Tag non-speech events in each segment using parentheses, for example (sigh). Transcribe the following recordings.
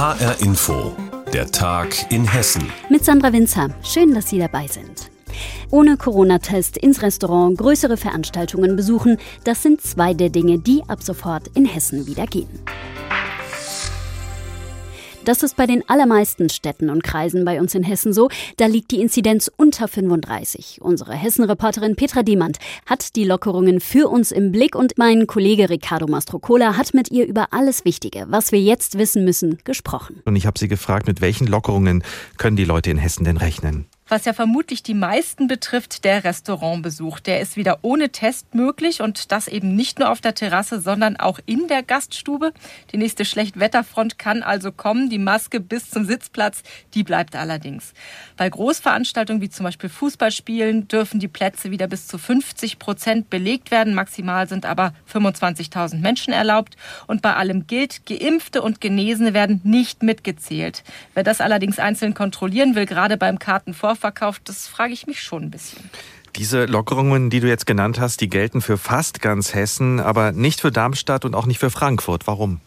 HR Info, der Tag in Hessen. Mit Sandra Winzer. Schön, dass Sie dabei sind. Ohne Corona-Test ins Restaurant größere Veranstaltungen besuchen, das sind zwei der Dinge, die ab sofort in Hessen wieder gehen. Das ist bei den allermeisten Städten und Kreisen bei uns in Hessen so. Da liegt die Inzidenz unter 35. Unsere Hessen-Reporterin Petra Diemand hat die Lockerungen für uns im Blick und mein Kollege Ricardo Mastrocola hat mit ihr über alles Wichtige, was wir jetzt wissen müssen, gesprochen. Und ich habe sie gefragt, mit welchen Lockerungen können die Leute in Hessen denn rechnen? Was ja vermutlich die meisten betrifft, der Restaurantbesuch. Der ist wieder ohne Test möglich und das eben nicht nur auf der Terrasse, sondern auch in der Gaststube. Die nächste Schlechtwetterfront kann also kommen. Die Maske bis zum Sitzplatz, die bleibt allerdings. Bei Großveranstaltungen wie zum Beispiel Fußballspielen dürfen die Plätze wieder bis zu 50 Prozent belegt werden. Maximal sind aber 25.000 Menschen erlaubt. Und bei allem gilt, Geimpfte und Genesene werden nicht mitgezählt. Wer das allerdings einzeln kontrollieren will, gerade beim Kartenvorverkauf, verkauft, das frage ich mich schon ein bisschen. Diese Lockerungen, die du jetzt genannt hast, die gelten für fast ganz Hessen, aber nicht für Darmstadt und auch nicht für Frankfurt. Warum?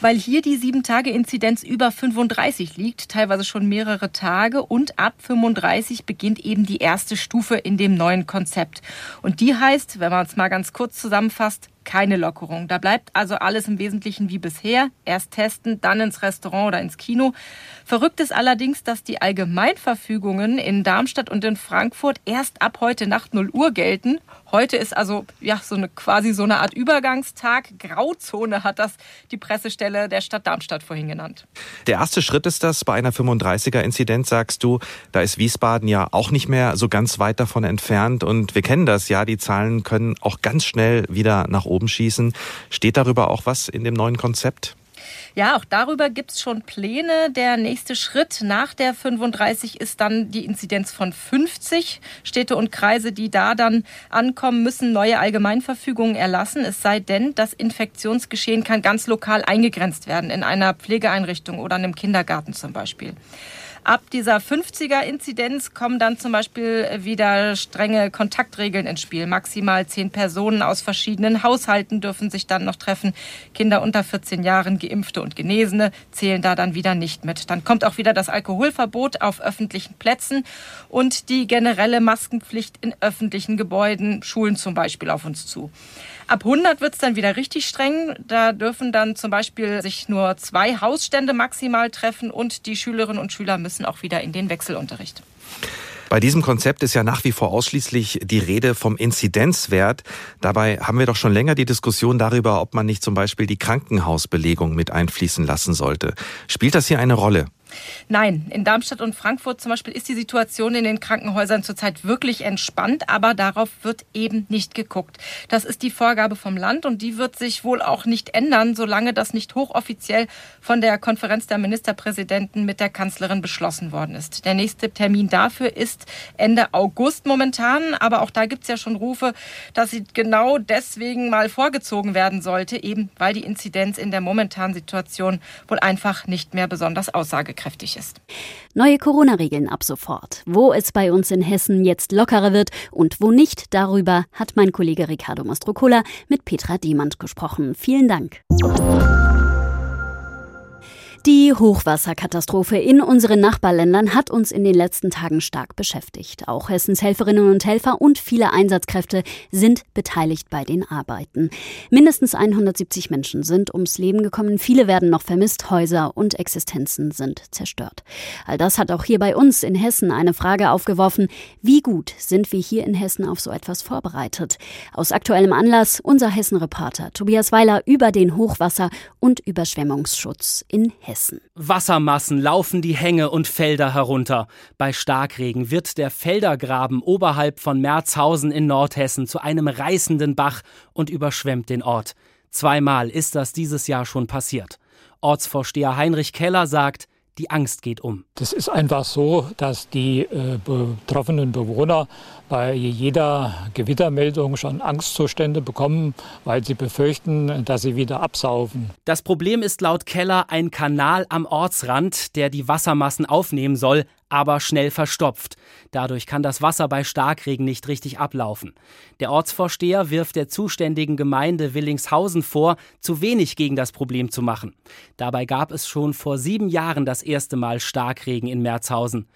Weil hier die 7-Tage-Inzidenz über 35 liegt, teilweise schon mehrere Tage. Und ab 35 beginnt eben die erste Stufe in dem neuen Konzept. Und die heißt, wenn man es mal ganz kurz zusammenfasst, keine Lockerung. Da bleibt also alles im Wesentlichen wie bisher. Erst testen, dann ins Restaurant oder ins Kino. Verrückt ist allerdings, dass die Allgemeinverfügungen in Darmstadt und in Frankfurt erst ab heute Nacht 0 Uhr gelten. Heute ist also ja so eine quasi so eine Art Übergangstag. Grauzone hat das die Pressestelle der Stadt Darmstadt vorhin genannt. Der erste Schritt ist das bei einer 35er-Inzidenz, sagst du. Da ist Wiesbaden ja auch nicht mehr so ganz weit davon entfernt. Und wir kennen das ja, die Zahlen können auch ganz schnell wieder nach oben schießen. Steht darüber auch was in dem neuen Konzept? Ja, auch darüber gibt es schon Pläne. Der nächste Schritt nach der 35 ist dann die Inzidenz von 50. Städte und Kreise, die da dann ankommen, müssen neue Allgemeinverfügungen erlassen. Es sei denn, das Infektionsgeschehen kann ganz lokal eingegrenzt werden, in einer Pflegeeinrichtung oder einem Kindergarten zum Beispiel. Ab dieser 50er-Inzidenz kommen dann zum Beispiel wieder strenge Kontaktregeln ins Spiel. Maximal zehn Personen aus verschiedenen Haushalten dürfen sich dann noch treffen. Kinder unter 14 Jahren, Geimpfte und Genesene zählen da dann wieder nicht mit. Dann kommt auch wieder das Alkoholverbot auf öffentlichen Plätzen und die generelle Maskenpflicht in öffentlichen Gebäuden, Schulen zum Beispiel, auf uns zu. Ab 100 wird es dann wieder richtig streng. Da dürfen dann zum Beispiel sich nur zwei Hausstände maximal treffen und die Schülerinnen und Schüler müssen auch wieder in den Wechselunterricht. Bei diesem Konzept ist ja nach wie vor ausschließlich die Rede vom Inzidenzwert. Dabei haben wir doch schon länger die Diskussion darüber, ob man nicht zum Beispiel die Krankenhausbelegung mit einfließen lassen sollte. Spielt das hier eine Rolle? Nein, in Darmstadt und Frankfurt zum Beispiel ist die Situation in den Krankenhäusern zurzeit wirklich entspannt, aber darauf wird eben nicht geguckt. Das ist die Vorgabe vom Land und die wird sich wohl auch nicht ändern, solange das nicht hochoffiziell von der Konferenz der Ministerpräsidenten mit der Kanzlerin beschlossen worden ist. Der nächste Termin dafür ist Ende August momentan, aber auch da gibt es ja schon Rufe, dass sie genau deswegen mal vorgezogen werden sollte, eben weil die Inzidenz in der momentanen Situation wohl einfach nicht mehr besonders aussagekräftig aussagekräftig ist. Neue Corona-Regeln ab sofort. Wo es bei uns in Hessen jetzt lockerer wird und wo nicht, darüber hat mein Kollege Ricardo Mastrocola mit Petra Diemand gesprochen. Vielen Dank. Die Hochwasserkatastrophe in unseren Nachbarländern hat uns in den letzten Tagen stark beschäftigt. Auch Hessens Helferinnen und Helfer und viele Einsatzkräfte sind beteiligt bei den Arbeiten. Mindestens 170 Menschen sind ums Leben gekommen, viele werden noch vermisst, Häuser und Existenzen sind zerstört. All das hat auch hier bei uns in Hessen eine Frage aufgeworfen, wie gut sind wir hier in Hessen auf so etwas vorbereitet? Aus aktuellem Anlass unser Hessen-Reporter Tobias Weiler über den Hochwasser- und Überschwemmungsschutz in Hessen. Hessen. Wassermassen laufen die Hänge und Felder herunter. Bei Starkregen wird der Feldergraben oberhalb von Merzhausen in Nordhessen zu einem reißenden Bach und überschwemmt den Ort. Zweimal ist das dieses Jahr schon passiert. Ortsvorsteher Heinrich Keller sagt, die Angst geht um. Das ist einfach so, dass die äh, betroffenen Bewohner bei jeder Gewittermeldung schon Angstzustände bekommen, weil sie befürchten, dass sie wieder absaufen. Das Problem ist laut Keller ein Kanal am Ortsrand, der die Wassermassen aufnehmen soll, aber schnell verstopft. Dadurch kann das Wasser bei Starkregen nicht richtig ablaufen. Der Ortsvorsteher wirft der zuständigen Gemeinde Willingshausen vor, zu wenig gegen das Problem zu machen. Dabei gab es schon vor sieben Jahren das erste Mal Starkregen in Merzhausen.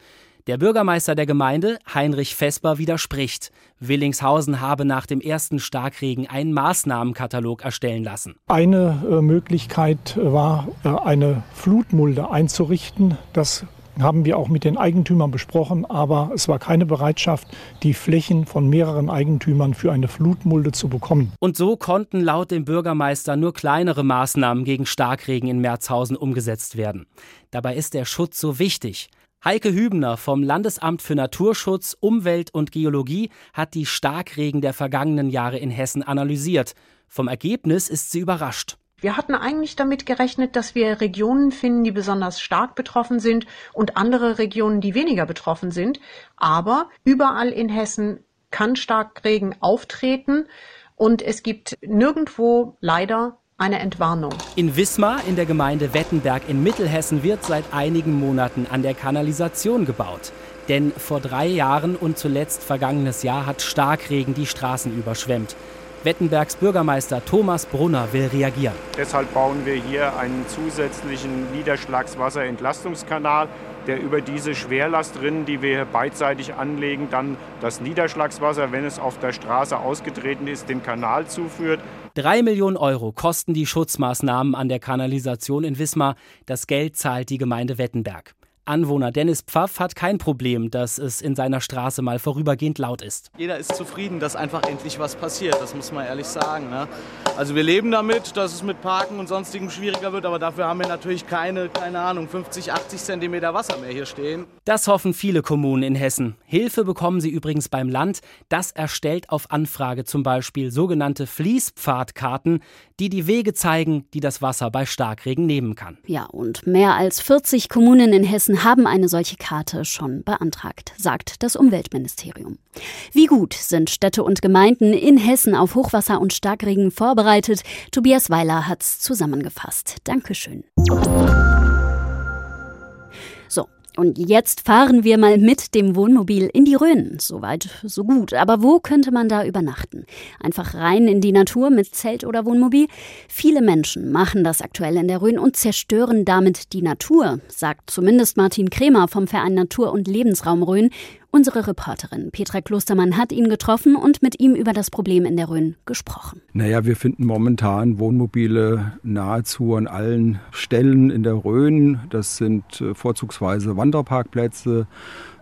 Der Bürgermeister der Gemeinde, Heinrich Vesper, widerspricht. Willingshausen habe nach dem ersten Starkregen einen Maßnahmenkatalog erstellen lassen. Eine äh, Möglichkeit war, äh, eine Flutmulde einzurichten. Das haben wir auch mit den Eigentümern besprochen, aber es war keine Bereitschaft, die Flächen von mehreren Eigentümern für eine Flutmulde zu bekommen. Und so konnten laut dem Bürgermeister nur kleinere Maßnahmen gegen Starkregen in Merzhausen umgesetzt werden. Dabei ist der Schutz so wichtig. Heike Hübner vom Landesamt für Naturschutz, Umwelt und Geologie hat die Starkregen der vergangenen Jahre in Hessen analysiert. Vom Ergebnis ist sie überrascht. Wir hatten eigentlich damit gerechnet, dass wir Regionen finden, die besonders stark betroffen sind und andere Regionen, die weniger betroffen sind. Aber überall in Hessen kann Starkregen auftreten und es gibt nirgendwo leider eine Entwarnung. In Wismar in der Gemeinde Wettenberg in Mittelhessen wird seit einigen Monaten an der Kanalisation gebaut. Denn vor drei Jahren und zuletzt vergangenes Jahr hat Starkregen die Straßen überschwemmt. Wettenbergs Bürgermeister Thomas Brunner will reagieren. Deshalb bauen wir hier einen zusätzlichen Niederschlagswasserentlastungskanal, der über diese Schwerlastrinnen, die wir hier beidseitig anlegen, dann das Niederschlagswasser, wenn es auf der Straße ausgetreten ist, dem Kanal zuführt. Drei Millionen Euro kosten die Schutzmaßnahmen an der Kanalisation in Wismar. Das Geld zahlt die Gemeinde Wettenberg. Anwohner Dennis Pfaff hat kein Problem, dass es in seiner Straße mal vorübergehend laut ist. Jeder ist zufrieden, dass einfach endlich was passiert, das muss man ehrlich sagen. Ne? Also wir leben damit, dass es mit Parken und sonstigem schwieriger wird, aber dafür haben wir natürlich keine, keine Ahnung, 50, 80 Zentimeter Wasser mehr hier stehen. Das hoffen viele Kommunen in Hessen. Hilfe bekommen sie übrigens beim Land. Das erstellt auf Anfrage zum Beispiel sogenannte Fließpfadkarten, die die Wege zeigen, die das Wasser bei Starkregen nehmen kann. Ja, und mehr als 40 Kommunen in Hessen haben eine solche Karte schon beantragt, sagt das Umweltministerium. Wie gut sind Städte und Gemeinden in Hessen auf Hochwasser und Starkregen vorbereitet? Tobias Weiler hat's zusammengefasst. Dankeschön. Und jetzt fahren wir mal mit dem Wohnmobil in die Rhön. Soweit, so gut. Aber wo könnte man da übernachten? Einfach rein in die Natur mit Zelt oder Wohnmobil? Viele Menschen machen das aktuell in der Rhön und zerstören damit die Natur, sagt zumindest Martin Kremer vom Verein Natur und Lebensraum Rhön. Unsere Reporterin Petra Klostermann hat ihn getroffen und mit ihm über das Problem in der Rhön gesprochen. Naja, wir finden momentan Wohnmobile nahezu an allen Stellen in der Rhön. Das sind äh, vorzugsweise Wanderparkplätze,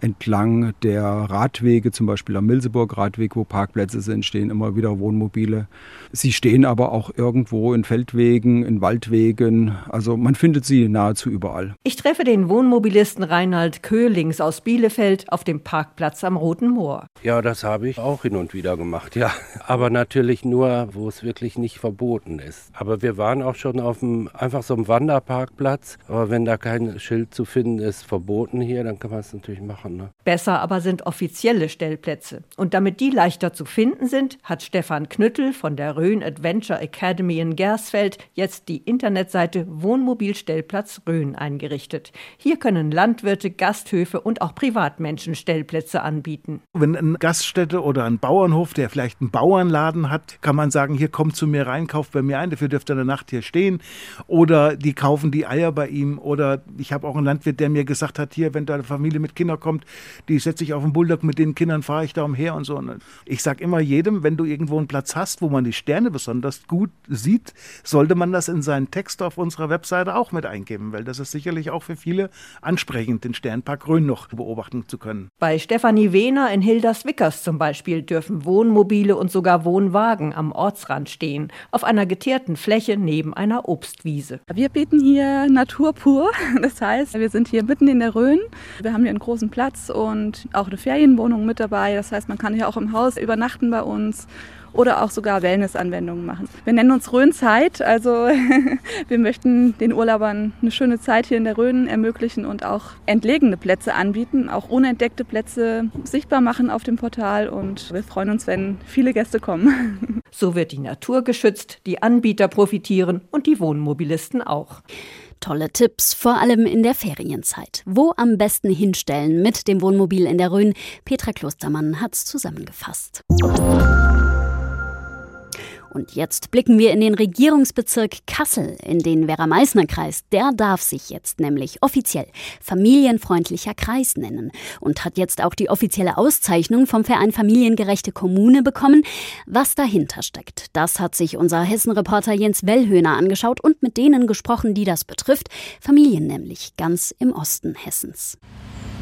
entlang der Radwege, zum Beispiel am Milseburg-Radweg, wo Parkplätze sind, stehen immer wieder Wohnmobile. Sie stehen aber auch irgendwo in Feldwegen, in Waldwegen. Also man findet sie nahezu überall. Ich treffe den Wohnmobilisten Reinhard Köhlings aus Bielefeld auf dem Parkplatz am Roten Moor. Ja, das habe ich auch hin und wieder gemacht, ja. (laughs) Aber natürlich nur, wo es wirklich nicht verboten ist. Aber wir waren auch schon auf einem, einfach so einem Wanderparkplatz. Aber wenn da kein Schild zu finden ist, verboten hier, dann kann man es natürlich machen machen. Ne? Besser aber sind offizielle Stellplätze. Und damit die leichter zu finden sind, hat Stefan Knüttel von der Rhön Adventure Academy in Gersfeld jetzt die Internetseite Wohnmobilstellplatz Rhön eingerichtet. Hier können Landwirte, Gasthöfe und auch Privatmenschen Stellplätze anbieten. Wenn eine Gaststätte oder ein Bauernhof, der vielleicht einen Bauernladen hat, kann man sagen, hier kommt zu mir rein, kauft bei mir ein, dafür dürft ihr eine Nacht hier stehen. Oder die kaufen die Eier bei ihm. Oder ich habe auch einen Landwirt, der mir gesagt hat, hier, wenn da eine Familie mit Kindern kommt, kommt, die setze ich auf den Bulldog, mit den Kindern fahre ich da umher und so. Und ich sage immer jedem, wenn du irgendwo einen Platz hast, wo man die Sterne besonders gut sieht, sollte man das in seinen Text auf unserer Webseite auch mit eingeben, weil das ist sicherlich auch für viele ansprechend, den Sternpark Rhön noch beobachten zu können. Bei Stefanie Wehner in Hilders-Wickers zum Beispiel dürfen Wohnmobile und sogar Wohnwagen am Ortsrand stehen, auf einer geteerten Fläche neben einer Obstwiese. Wir bieten hier Natur pur. (laughs) Das heißt, wir sind hier mitten in der Rhön. Wir haben hier einen großen Platz Platz und auch eine Ferienwohnung mit dabei. Das heißt, man kann hier auch im Haus übernachten bei uns oder auch sogar Wellnessanwendungen machen. Wir nennen uns Rhönzeit, also (laughs) wir möchten den Urlaubern eine schöne Zeit hier in der Rhön ermöglichen und auch entlegene Plätze anbieten, auch unentdeckte Plätze sichtbar machen auf dem Portal und wir freuen uns, wenn viele Gäste kommen. (laughs) So wird die Natur geschützt, die Anbieter profitieren und die Wohnmobilisten auch. Tolle Tipps, vor allem in der Ferienzeit. Wo am besten hinstellen mit dem Wohnmobil in der Rhön? Petra Klostermann hat's zusammengefasst. Und jetzt blicken wir in den Regierungsbezirk Kassel, in den Werra-Meißner-Kreis. Der darf sich jetzt nämlich offiziell familienfreundlicher Kreis nennen und hat jetzt auch die offizielle Auszeichnung vom Verein Familiengerechte Kommune bekommen. Was dahinter steckt, das hat sich unser Hessen-Reporter Jens Wellhöhner angeschaut und mit denen gesprochen, die das betrifft. Familien nämlich ganz im Osten Hessens.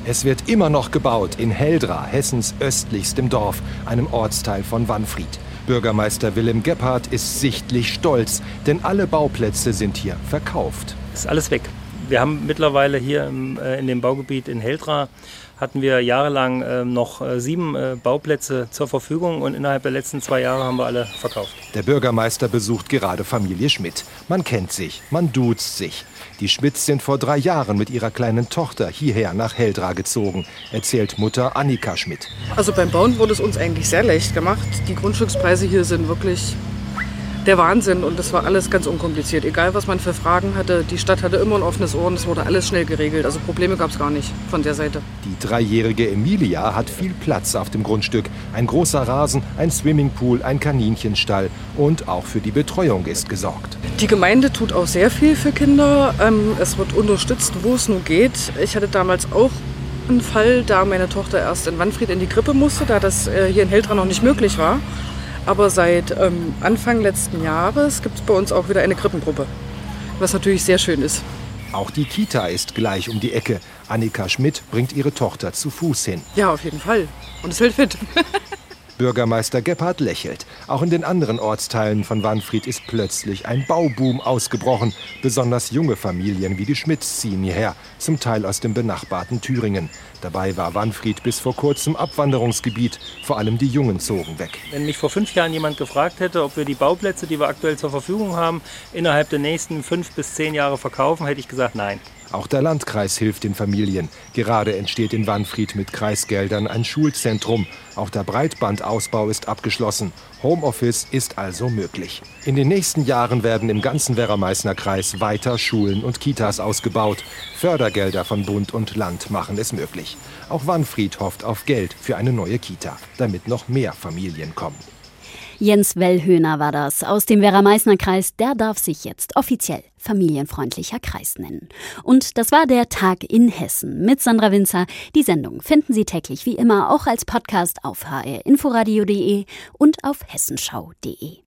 Es wird immer noch gebaut in Heldra, Hessens östlichstem Dorf, einem Ortsteil von Wanfried. Bürgermeister Willem Gebhardt ist sichtlich stolz, denn alle Bauplätze sind hier verkauft. Ist alles weg. Wir haben mittlerweile hier äh, in dem Baugebiet in Heldra hatten wir jahrelang äh, noch äh, sieben äh, Bauplätze zur Verfügung und innerhalb der letzten zwei Jahre haben wir alle verkauft. Der Bürgermeister besucht gerade Familie Schmidt. Man kennt sich, man duzt sich. Die Schmidts sind vor drei Jahren mit ihrer kleinen Tochter hierher nach Heldra gezogen, erzählt Mutter Annika Schmidt. Also beim Bauen wurde es uns eigentlich sehr leicht gemacht. Die Grundstückspreise hier sind wirklich der Wahnsinn und das war alles ganz unkompliziert. Egal, was man für Fragen hatte, die Stadt hatte immer ein offenes Ohr und es wurde alles schnell geregelt. Also Probleme gab es gar nicht von der Seite. Die dreijährige Emilia hat viel Platz auf dem Grundstück. Ein großer Rasen, ein Swimmingpool, ein Kaninchenstall und auch für die Betreuung ist gesorgt. Die Gemeinde tut auch sehr viel für Kinder. Ähm, es wird unterstützt, wo es nur geht. Ich hatte damals auch einen Fall, da meine Tochter erst in Wanfried in die Krippe musste, da das äh, hier in Heldra noch nicht möglich war. Aber seit ähm, Anfang letzten Jahres gibt es bei uns auch wieder eine Krippengruppe, was natürlich sehr schön ist. Auch die Kita ist gleich um die Ecke. Annika Schmidt bringt ihre Tochter zu Fuß hin. Ja, auf jeden Fall. Und es hält fit. (laughs) Bürgermeister Gebhardt lächelt. Auch in den anderen Ortsteilen von Wanfried ist plötzlich ein Bauboom ausgebrochen. Besonders junge Familien wie die Schmidts ziehen hierher, zum Teil aus dem benachbarten Thüringen. Dabei war Wanfried bis vor kurzem Abwanderungsgebiet. Vor allem die Jungen zogen weg. Wenn mich vor fünf Jahren jemand gefragt hätte, ob wir die Bauplätze, die wir aktuell zur Verfügung haben, innerhalb der nächsten fünf bis zehn Jahre verkaufen, hätte ich gesagt nein. Auch der Landkreis hilft den Familien. Gerade entsteht in Wanfried mit Kreisgeldern ein Schulzentrum. Auch der Breitbandausbau ist abgeschlossen. Homeoffice ist also möglich. In den nächsten Jahren werden im ganzen Werra-Meißner Kreis weiter Schulen und Kitas ausgebaut. Fördergelder von Bund und Land machen es möglich. Auch Wanfried hofft auf Geld für eine neue Kita, damit noch mehr Familien kommen. Jens Wellhöhner war das aus dem Werra-Meißner-Kreis. Der darf sich jetzt offiziell familienfreundlicher Kreis nennen. Und das war der Tag in Hessen mit Sandra Winzer. Die Sendung finden Sie täglich wie immer auch als Podcast auf hrinforadio.de und auf hessenschau.de.